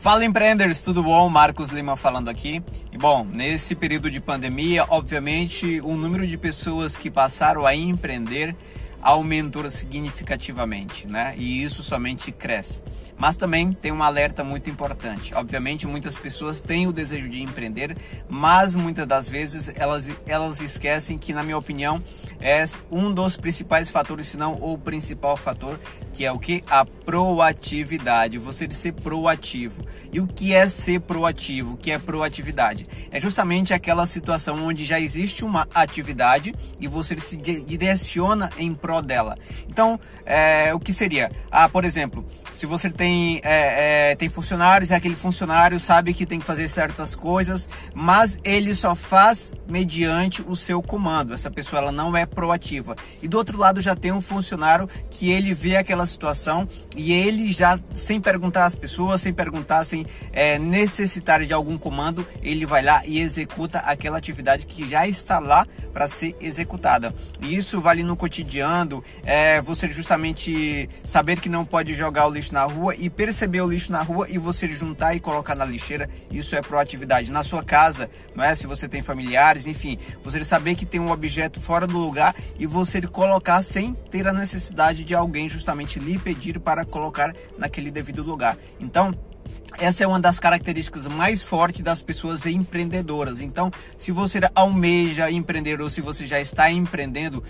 Fala empreendedores, tudo bom? Marcos Lima falando aqui. E bom, nesse período de pandemia, obviamente, o número de pessoas que passaram a empreender aumentou significativamente, né? E isso somente cresce. Mas também tem um alerta muito importante. Obviamente, muitas pessoas têm o desejo de empreender, mas muitas das vezes elas, elas esquecem que, na minha opinião, é um dos principais fatores, se não o principal fator, que é o que? A proatividade. Você ser proativo. E o que é ser proativo? O que é proatividade? É justamente aquela situação onde já existe uma atividade e você se direciona em prol dela. Então, é, o que seria? Ah, por exemplo, se você tem, é, é, tem funcionários, é aquele funcionário sabe que tem que fazer certas coisas, mas ele só faz mediante o seu comando. Essa pessoa ela não é proativa. E do outro lado já tem um funcionário que ele vê aquela situação e ele já, sem perguntar às pessoas, sem perguntar, sem é, necessitar de algum comando, ele vai lá e executa aquela atividade que já está lá para ser executada. E isso vale no cotidiano, é, você justamente saber que não pode jogar o lixo na rua e perceber o lixo na rua e você juntar e colocar na lixeira, isso é proatividade. Na sua casa, não é? Se você tem familiares, enfim, você saber que tem um objeto fora do lugar e você colocar sem ter a necessidade de alguém justamente lhe pedir para colocar naquele devido lugar. Então, essa é uma das características mais fortes das pessoas empreendedoras. Então, se você almeja empreender ou se você já está empreendendo,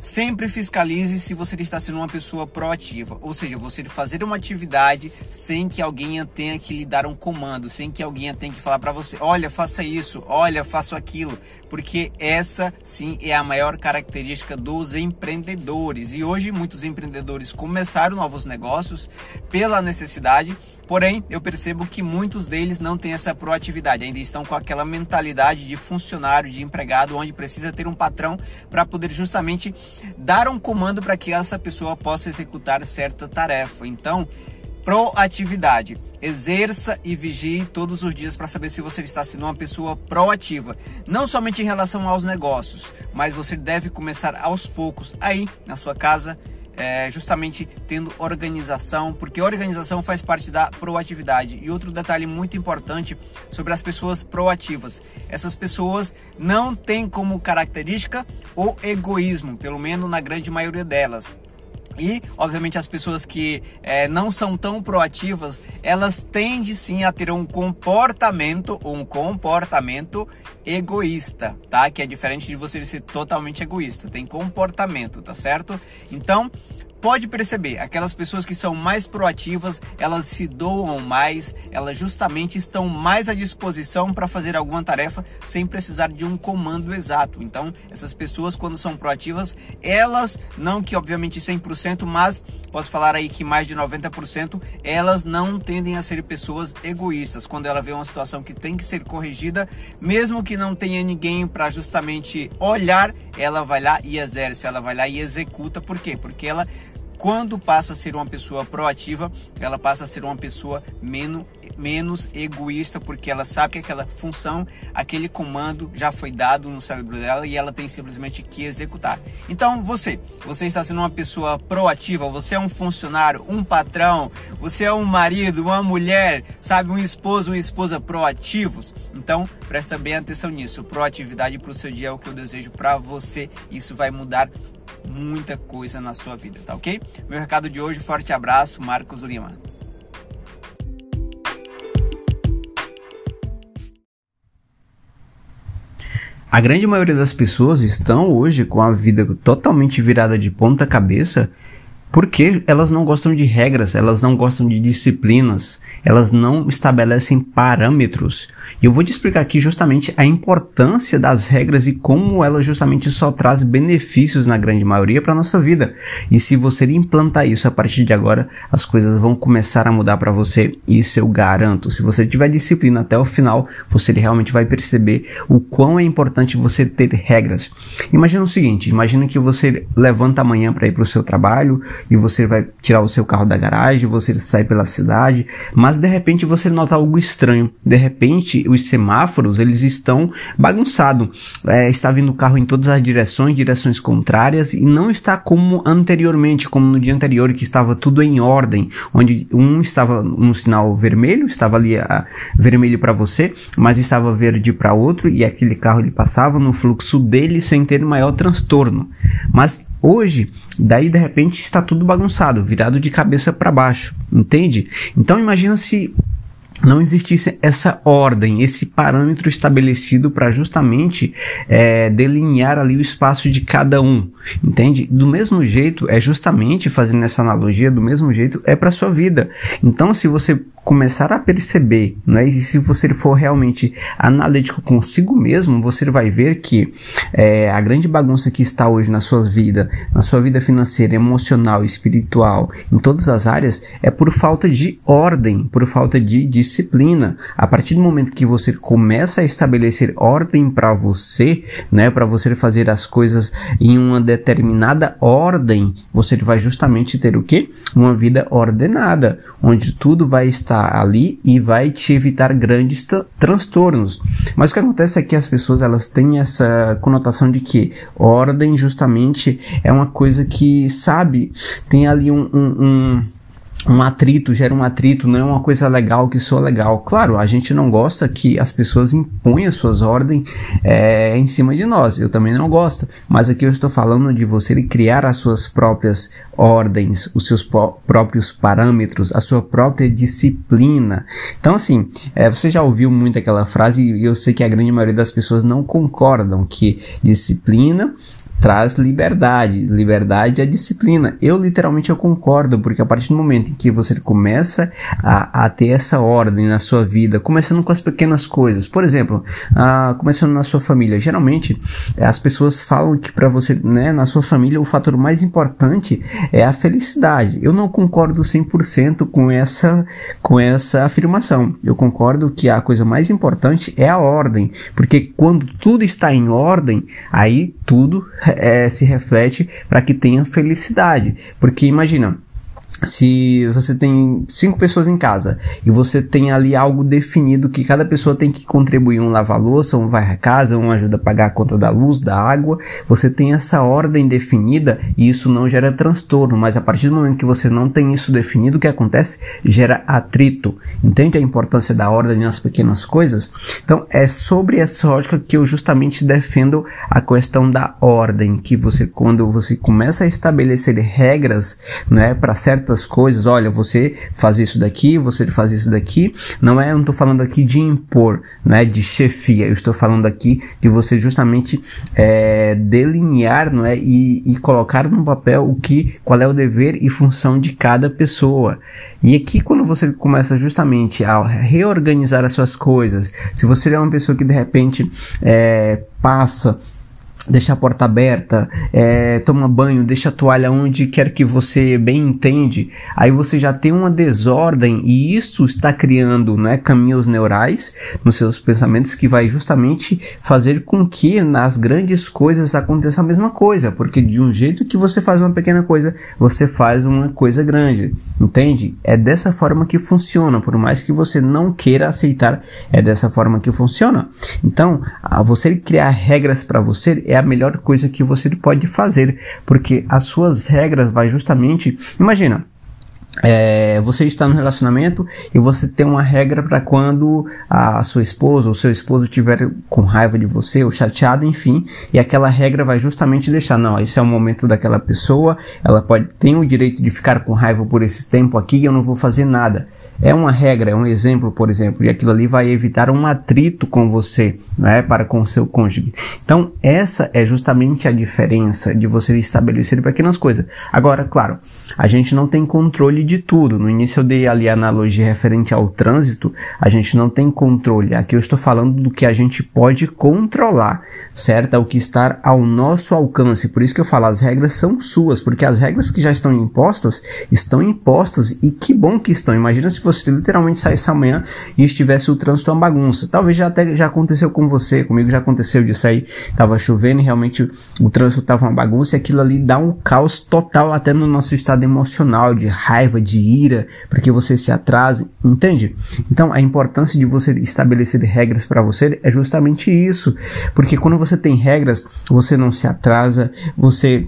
Sempre fiscalize se você está sendo uma pessoa proativa, ou seja, você fazer uma atividade sem que alguém tenha que lhe dar um comando, sem que alguém tenha que falar para você, olha, faça isso, olha, faça aquilo, porque essa sim é a maior característica dos empreendedores. E hoje muitos empreendedores começaram novos negócios pela necessidade Porém, eu percebo que muitos deles não têm essa proatividade, ainda estão com aquela mentalidade de funcionário, de empregado, onde precisa ter um patrão para poder justamente dar um comando para que essa pessoa possa executar certa tarefa. Então, proatividade. Exerça e vigie todos os dias para saber se você está sendo uma pessoa proativa, não somente em relação aos negócios, mas você deve começar aos poucos aí na sua casa, é, justamente tendo organização, porque organização faz parte da proatividade. E outro detalhe muito importante sobre as pessoas proativas: essas pessoas não têm como característica o egoísmo, pelo menos na grande maioria delas. E, obviamente, as pessoas que é, não são tão proativas, elas tendem sim a ter um comportamento, um comportamento egoísta, tá? Que é diferente de você ser totalmente egoísta. Tem comportamento, tá certo? Então, pode perceber, aquelas pessoas que são mais proativas, elas se doam mais, elas justamente estão mais à disposição para fazer alguma tarefa sem precisar de um comando exato. Então, essas pessoas quando são proativas, elas, não que obviamente 100%, mas posso falar aí que mais de 90%, elas não tendem a ser pessoas egoístas. Quando ela vê uma situação que tem que ser corrigida, mesmo que não tenha ninguém para justamente olhar, ela vai lá e exerce, ela vai lá e executa. Por quê? Porque ela quando passa a ser uma pessoa proativa, ela passa a ser uma pessoa menos, menos egoísta, porque ela sabe que aquela função, aquele comando já foi dado no cérebro dela e ela tem simplesmente que executar. Então, você, você está sendo uma pessoa proativa, você é um funcionário, um patrão, você é um marido, uma mulher, sabe, um esposo, uma esposa proativos. Então, presta bem atenção nisso. Proatividade para o seu dia é o que eu desejo para você. Isso vai mudar muita coisa na sua vida, tá ok? Meu recado de hoje, forte abraço, Marcos Lima. A grande maioria das pessoas estão hoje com a vida totalmente virada de ponta cabeça porque elas não gostam de regras, elas não gostam de disciplinas, elas não estabelecem parâmetros. E eu vou te explicar aqui justamente a importância das regras e como ela justamente só traz benefícios na grande maioria para nossa vida. E se você implantar isso a partir de agora, as coisas vão começar a mudar para você. Isso eu garanto. Se você tiver disciplina até o final, você realmente vai perceber o quão é importante você ter regras. Imagina o seguinte: imagina que você levanta amanhã para ir para o seu trabalho e você vai tirar o seu carro da garagem, você sai pela cidade, mas de repente você nota algo estranho. De repente os semáforos eles estão bagunçados. É, está vindo carro em todas as direções, direções contrárias e não está como anteriormente, como no dia anterior que estava tudo em ordem, onde um estava no sinal vermelho, estava ali a, ah, vermelho para você, mas estava verde para outro e aquele carro ele passava no fluxo dele sem ter maior transtorno. Mas Hoje, daí de repente está tudo bagunçado, virado de cabeça para baixo, entende? Então imagina se não existisse essa ordem, esse parâmetro estabelecido para justamente é, delinear ali o espaço de cada um, entende? Do mesmo jeito, é justamente fazendo essa analogia, do mesmo jeito é para sua vida. Então, se você começar a perceber, né? E se você for realmente analítico consigo mesmo, você vai ver que é, a grande bagunça que está hoje na sua vida, na sua vida financeira, emocional, espiritual, em todas as áreas, é por falta de ordem, por falta de disciplina. A partir do momento que você começa a estabelecer ordem para você, né? Para você fazer as coisas em uma determinada ordem, você vai justamente ter o que? Uma vida ordenada, onde tudo vai estar ali e vai te evitar grandes transtornos. Mas o que acontece é que as pessoas elas têm essa conotação de que ordem justamente é uma coisa que, sabe, tem ali um, um, um um atrito, gera um atrito, não é uma coisa legal que soa legal. Claro, a gente não gosta que as pessoas imponham suas ordens é, em cima de nós. Eu também não gosto. Mas aqui eu estou falando de você criar as suas próprias ordens, os seus próprios parâmetros, a sua própria disciplina. Então, assim, é, você já ouviu muito aquela frase e eu sei que a grande maioria das pessoas não concordam que disciplina traz liberdade. Liberdade é disciplina. Eu literalmente eu concordo, porque a partir do momento em que você começa a, a ter essa ordem na sua vida, começando com as pequenas coisas, por exemplo, a, começando na sua família, geralmente as pessoas falam que para você, né, na sua família, o fator mais importante é a felicidade. Eu não concordo 100% com essa, com essa afirmação. Eu concordo que a coisa mais importante é a ordem, porque quando tudo está em ordem, aí tudo é, se reflete para que tenha felicidade. Porque imagina, se você tem cinco pessoas em casa e você tem ali algo definido que cada pessoa tem que contribuir, um lava louça, um vai a casa, um ajuda a pagar a conta da luz, da água, você tem essa ordem definida e isso não gera transtorno, mas a partir do momento que você não tem isso definido, o que acontece? Gera atrito. Entende a importância da ordem nas pequenas coisas? Então é sobre essa lógica que eu justamente defendo a questão da ordem, que você quando você começa a estabelecer regras, né, para certas certas coisas, olha, você faz isso daqui, você faz isso daqui. Não é, eu não estou falando aqui de impor, né, de chefia. Eu estou falando aqui de você justamente é, delinear, não é, e, e colocar no papel o que, qual é o dever e função de cada pessoa. E aqui quando você começa justamente a reorganizar as suas coisas, se você é uma pessoa que de repente é, passa deixa a porta aberta, é, toma banho, deixa a toalha onde quer que você bem entende, aí você já tem uma desordem e isso está criando né, caminhos neurais nos seus pensamentos que vai justamente fazer com que nas grandes coisas aconteça a mesma coisa, porque de um jeito que você faz uma pequena coisa, você faz uma coisa grande, entende? É dessa forma que funciona, por mais que você não queira aceitar, é dessa forma que funciona. Então, você criar regras para você é a melhor coisa que você pode fazer, porque as suas regras vai justamente, imagina, é, você está no relacionamento e você tem uma regra para quando a sua esposa ou seu esposo estiver com raiva de você ou chateado, enfim, e aquela regra vai justamente deixar, não, esse é o momento daquela pessoa, ela pode tem o direito de ficar com raiva por esse tempo aqui e eu não vou fazer nada. É uma regra, é um exemplo, por exemplo, e aquilo ali vai evitar um atrito com você, né, para com o seu cônjuge. Então, essa é justamente a diferença de você estabelecer pequenas coisas. Agora, claro, a gente não tem controle de tudo. No início eu dei ali a analogia referente ao trânsito, a gente não tem controle. Aqui eu estou falando do que a gente pode controlar, certo? É o que está ao nosso alcance. Por isso que eu falo, as regras são suas, porque as regras que já estão impostas, estão impostas e que bom que estão. Imagina se você literalmente saísse amanhã e estivesse o trânsito uma bagunça. Talvez já até já aconteceu com você, comigo já aconteceu disso aí. Tava chovendo e realmente o trânsito tava uma bagunça e aquilo ali dá um caos total até no nosso estado emocional, de raiva, de ira, porque você se atrasa, entende? Então a importância de você estabelecer regras para você é justamente isso, porque quando você tem regras, você não se atrasa, você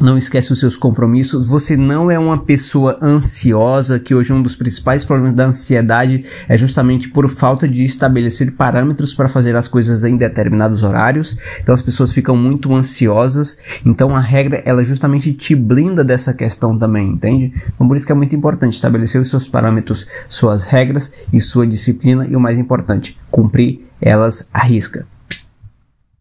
não esquece os seus compromissos, você não é uma pessoa ansiosa, que hoje um dos principais problemas da ansiedade é justamente por falta de estabelecer parâmetros para fazer as coisas em determinados horários. Então as pessoas ficam muito ansiosas. Então a regra ela justamente te blinda dessa questão também, entende? Então por isso que é muito importante estabelecer os seus parâmetros, suas regras e sua disciplina e o mais importante, cumprir elas à risca.